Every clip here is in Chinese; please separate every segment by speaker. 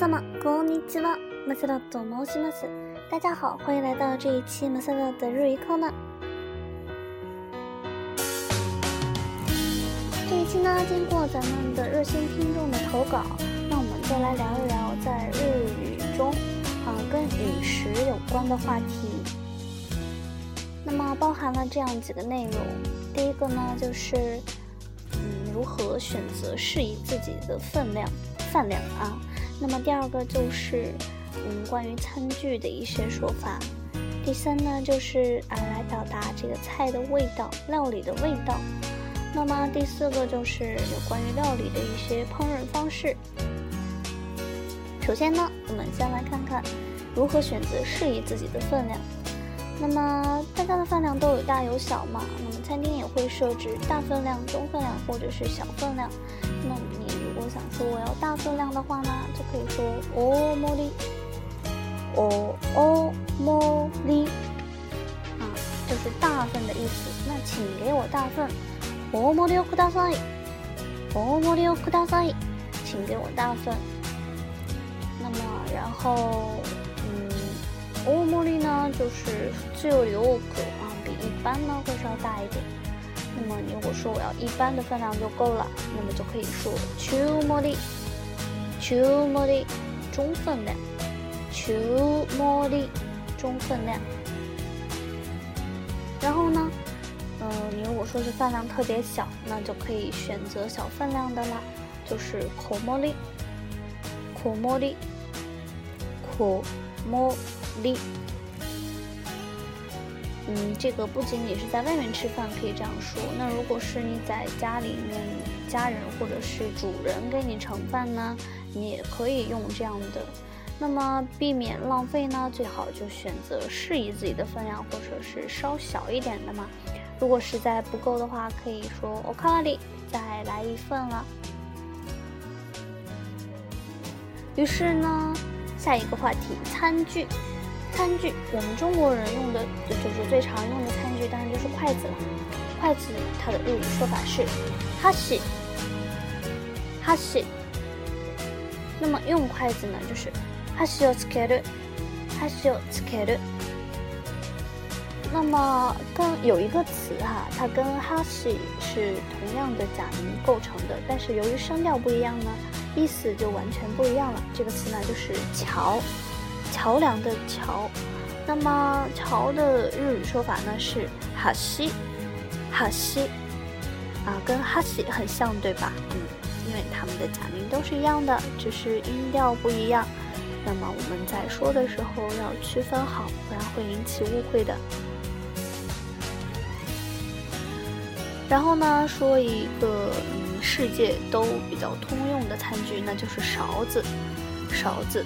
Speaker 1: 様こんにちは。マサラと申します。大家好，欢迎来到这一期马萨拉的日语课呢。这一期呢，经过咱们的热心听众的投稿，那我们再来聊一聊在日语中啊跟饮食有关的话题。那么包含了这样几个内容，第一个呢就是嗯如何选择适宜自己的分量饭量啊。 那么第二个就是嗯关于餐具的一些说法。第三呢就是啊来表达这个菜的味道、料理的味道。那么第四个就是有关于料理的一些烹饪方式。首先呢，我们先来看看如何选择适宜自己的分量。那么大家的饭量都有大有小嘛？那么餐厅也会设置大分量、中分量或者是小分量。那说我要大分量的话呢，就可以说哦莫里，哦哦莫里，啊，就是大份的意思。那请给我大份，哦莫里奥库大赛，哦莫里奥库大赛，请给我大份。那么然后。大盛り呢，就是自由流可啊，比一般呢会稍大一点。那么如果说我要一般的分量就够了，那么就可以说中盛り、中盛り、中分量、中盛り、中分量。然后呢，嗯，你如果说是饭量特别小，那就可以选择小分量的啦，就是小盛り、小盛り、小盛り。 力，嗯，这个不仅仅是在外面吃饭可以这样说，那如果是你在家里面，家人或者是主人给你盛饭呢，你也可以用这样的。那么避免浪费呢，最好就选择适宜自己的分量，或者是稍小一点的嘛。如果实在不够的话，可以说おかわり，再来一份了。于是呢，下一个话题，餐具。 餐具，我们中国人用的就是最常用的餐具，当然就是筷子了。筷子它的日语说法是哈西，哈西。那么用筷子呢，就是哈西をつける，哈西をつける。那么跟有一个词哈，它跟哈西是同样的假名构成的，但是由于声调不一样呢，意思就完全不一样了。这个词呢，就是桥。 桥梁的桥，那么桥的日语说法呢是哈西，哈西，啊，跟哈西很像，对吧？嗯，因为它们的假名都是一样的，只是音调不一样。那么我们在说的时候要区分好，不然会引起误会的。然后呢，说一个嗯，世界都比较通用的餐具，那就是勺子，勺子。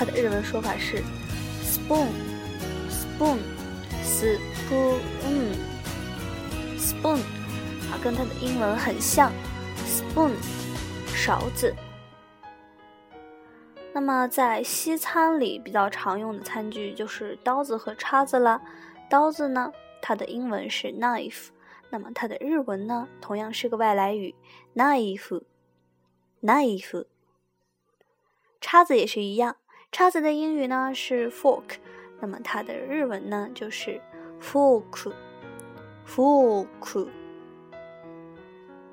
Speaker 1: 它的日文说法是 spoon spoon spoon spoon，啊，跟它的英文很像，spoon，勺子。那么在西餐里比较常用的餐具就是刀子和叉子了。刀子呢，它的英文是 knife，那么它的日文呢，同样是个外来语，knife，knife。叉子也是一样。叉子的英语呢是 fork，那么它的日文呢就是 fork，fork。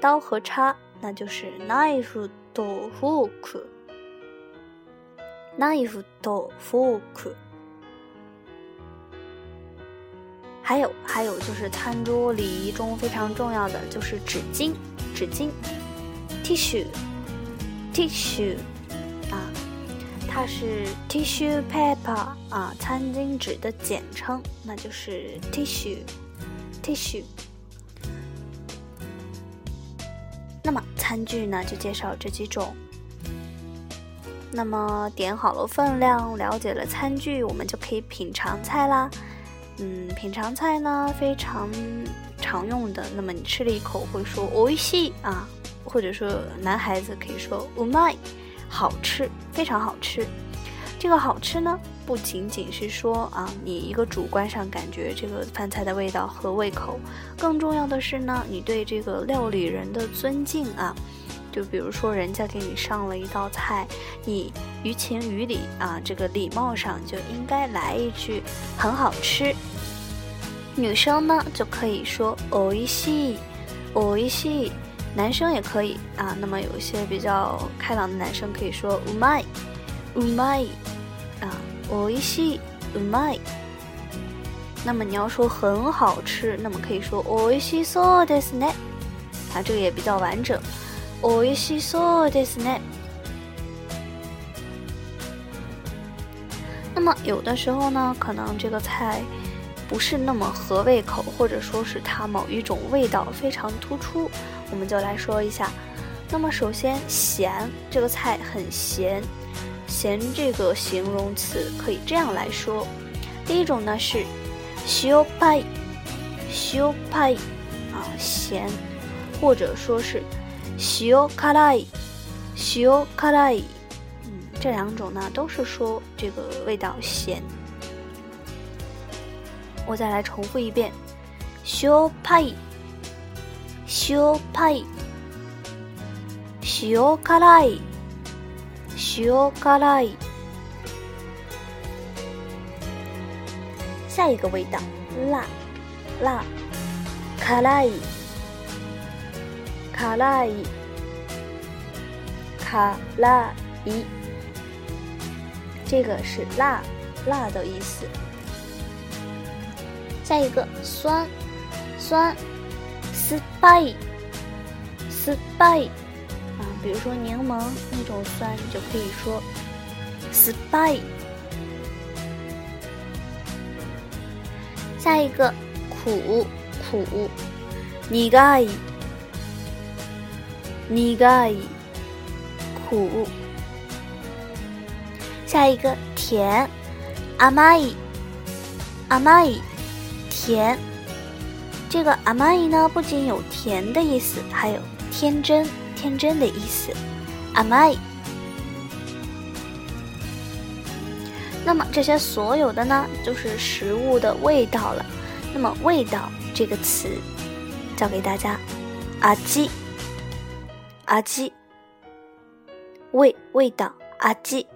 Speaker 1: 刀和叉那就是 knife と fork，knife と fork。还有还有就是餐桌礼仪中非常重要的就是纸巾，纸巾，tissue，tissue。它是 tissue paper 啊，餐巾纸的简称，那就是 tissue，tissue。那么餐具呢，就介绍这几种。那么点好了分量，了解了餐具，我们就可以品尝菜啦。嗯，品尝菜呢非常常用的，那么你吃了一口会说おいしい啊，或者说男孩子可以说 umai。好吃，非常好吃。这个好吃呢，不仅仅是说啊，你一个主观上感觉这个饭菜的味道和胃口，更重要的是呢，你对这个料理人的尊敬啊， 就比如说人家给你上了一道菜，你于情于理啊，这个礼貌上就应该来一句很好吃。女生呢就可以说おいしい，おいしい。 男生也可以啊。那么有一些比较开朗的男生可以说うまい、うまい啊，おいしい、うまい。那么你要说很好吃，那么可以说おいしそうですね。啊，这个也比较完整。おいしそうですね。那么有的时候呢，可能这个菜不是那么合胃口，或者说是它某一种味道非常突出， 我们就来说一下。那么首先，咸这个菜很咸，咸这个形容词可以这样来说。第一种呢是塩派，塩派啊咸，或者说是。塩辛い，塩辛い，嗯，这两种呢都是说这个味道咸。我再来重复一遍，塩派，塩派，塩辛い，塩辛い。下一个味道，辣，辣，辛い。卡拉伊，卡拉伊，这个是辣，辣的意思。下一个酸，酸 ，spice，spice，啊，比如说柠檬那种酸，你就可以说 spice。下一个苦，苦，尼盖。苦い，苦。下一个甜，甘い，甘い，甜。 这个甘い呢，不仅有甜的意思，还有天真、天真的意思。甘い。那么这些所有的呢，就是食物的味道了。那么味道这个词，教给大家，阿基。阿基，味味道阿基。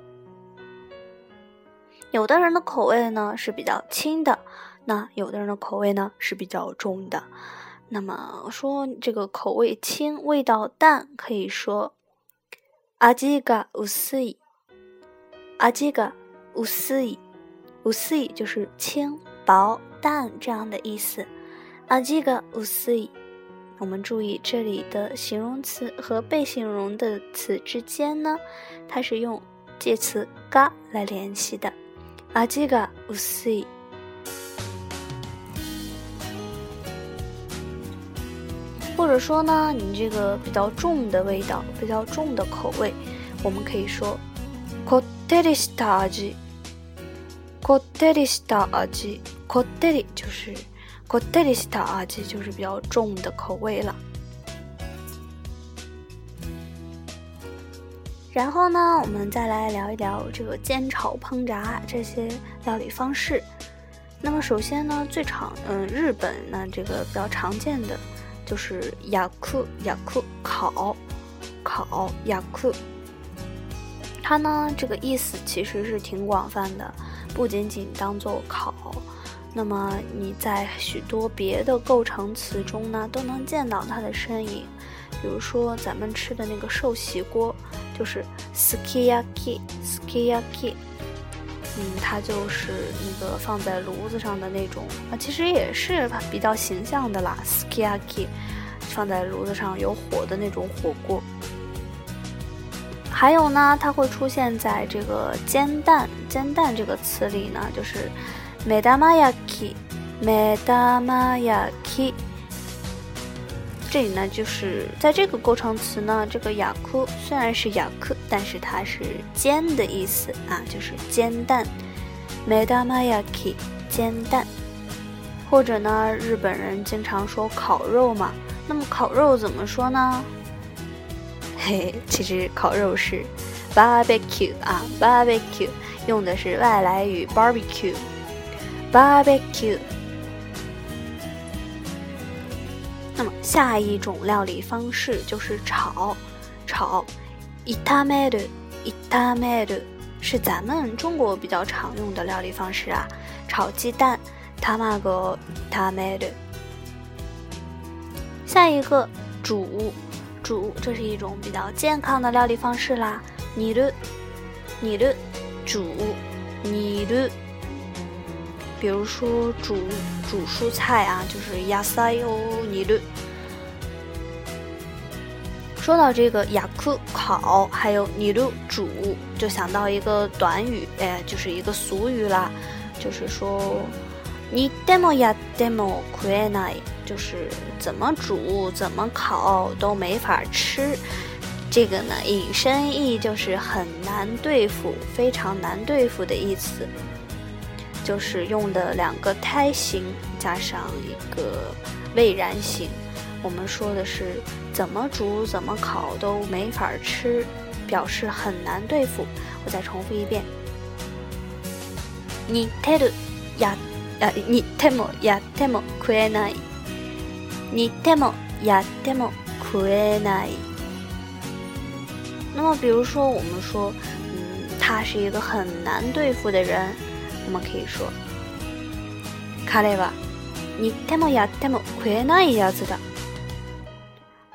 Speaker 1: 有的人的口味呢是比较轻的，那有的人的口味呢是比较重的。那么说这个口味轻、味道淡，可以说阿吉嘎乌斯伊，阿吉嘎乌斯伊，乌斯伊就是轻薄淡这样的意思。阿吉嘎乌斯伊。我们注意这里的形容词和被形容的词之间呢，它是用介词嘎来联系的。阿吉嘎乌西，或者说呢，你这个比较重的味道，比较重的口味，我们可以说こってりした味。こってりした味。こってり就是。こってりした味就是比较重的口味了。然后呢，我们再来聊一聊这个煎炒烹炸这些料理方式。那么首先呢，最常嗯，日本呢这个比较常见的 就是雅库雅库烤烤雅库。它呢这个意思其实是挺广泛的，不仅仅当做烤。那么你在许多别的构成词中呢，都能见到它的身影。比如说咱们吃的那个寿喜锅，就是 skiyaki skiyaki 嗯，它就是那个放在炉子上的那种啊，其实也是比较形象的啦 skiyaki 放在炉子上有火的那种火锅。还有呢，它会出现在这个煎蛋，煎蛋这个词里呢，就是。目玉焼き，目玉焼き。这里呢，就是在这个构成词呢，这个雅库虽然是雅库，但是它是煎的意思啊，就是煎蛋。目玉焼き，煎蛋。或者呢，日本人经常说烤肉嘛，那么烤肉怎么说呢？嘿，其实烤肉是 barbecue 啊，barbecue 用的是外来语 barbecue，barbecue。下一种料理方式就是炒，炒。伊塔梅鲁，伊塔梅鲁是咱们中国比较常用的料理方式啊。炒鸡蛋，塔玛格塔梅鲁。下一个煮，煮，这是一种比较健康的料理方式啦。你的，你的，煮，你的。比如说煮煮蔬菜啊，就是亚塞欧尼鲁。说到这个雅库烤，还有尼鲁煮，就想到一个短语，哎，就是一个俗语啦，就是说，你 demo 呀 demo q u e n a 就是怎么煮怎么烤都没法吃。这个呢，引申义就是很难对付，非常难对付的意思，就是用的两个胎形加上一个未然形。我们说的是怎么煮怎么烤都没法吃，表示很难对付。我再重复一遍：你てるや呃你てもやても食えない。你てもやても食えない。那么，比如说我们说，嗯，他是一个很难对付的人，我们可以说：彼はにてもやても食えないやつだ。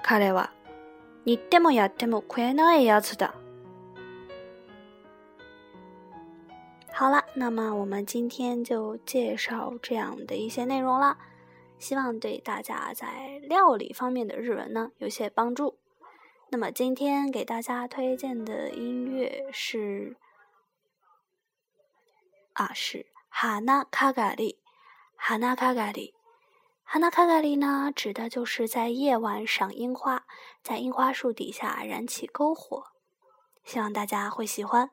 Speaker 1: 彼は、煮ってもやっても食えないやつだ。好了，那么我们今天就介绍这样的一些内容啦，希望对大家在料理方面的日文呢有些帮助。那么今天给大家推荐的音乐是啊，是哈纳卡嘎里，哈纳卡嘎里。 哈纳卡卡里呢指的就是在夜晚赏樱花在樱花树底下燃起篝火希望大家会喜欢。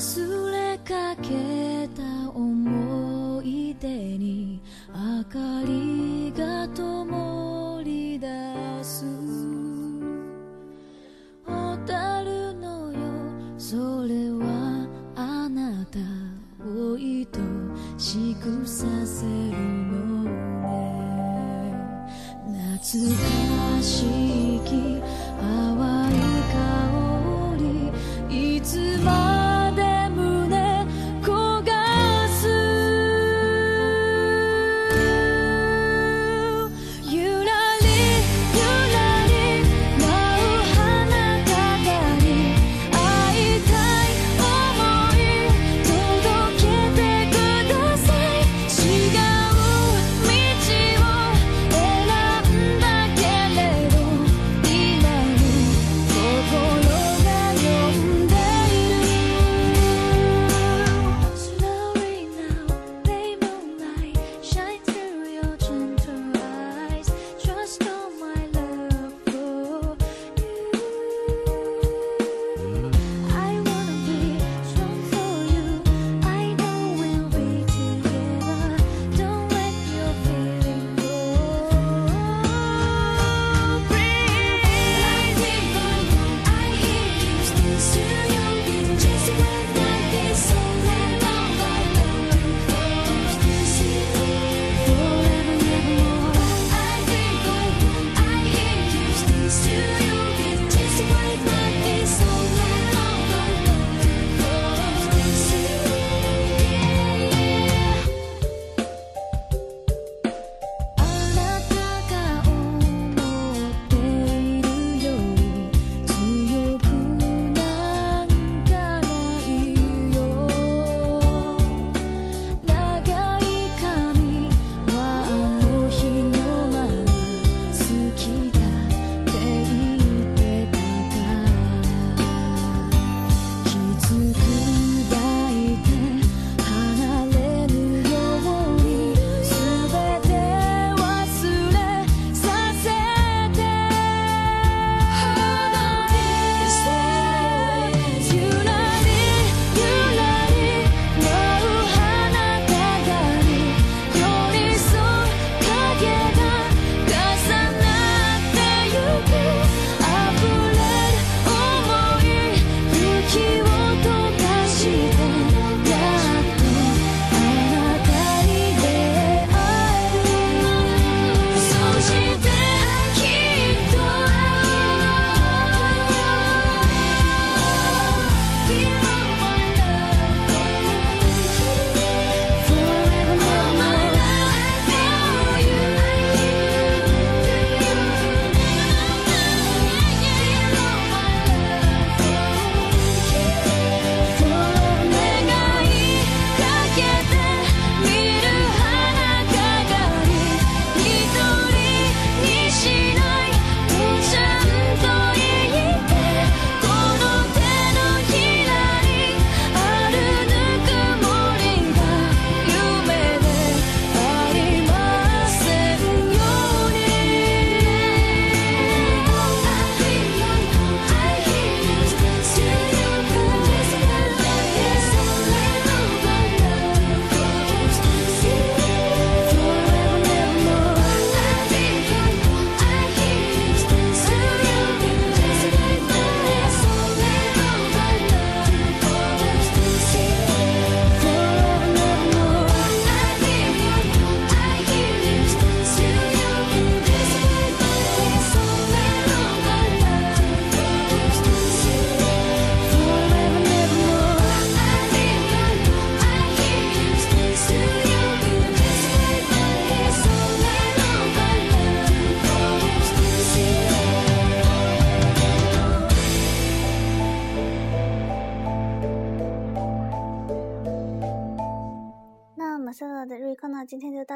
Speaker 1: 苏雷嘎克難しい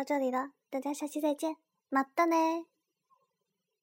Speaker 1: 到这里了，大家下期再见，马达呢。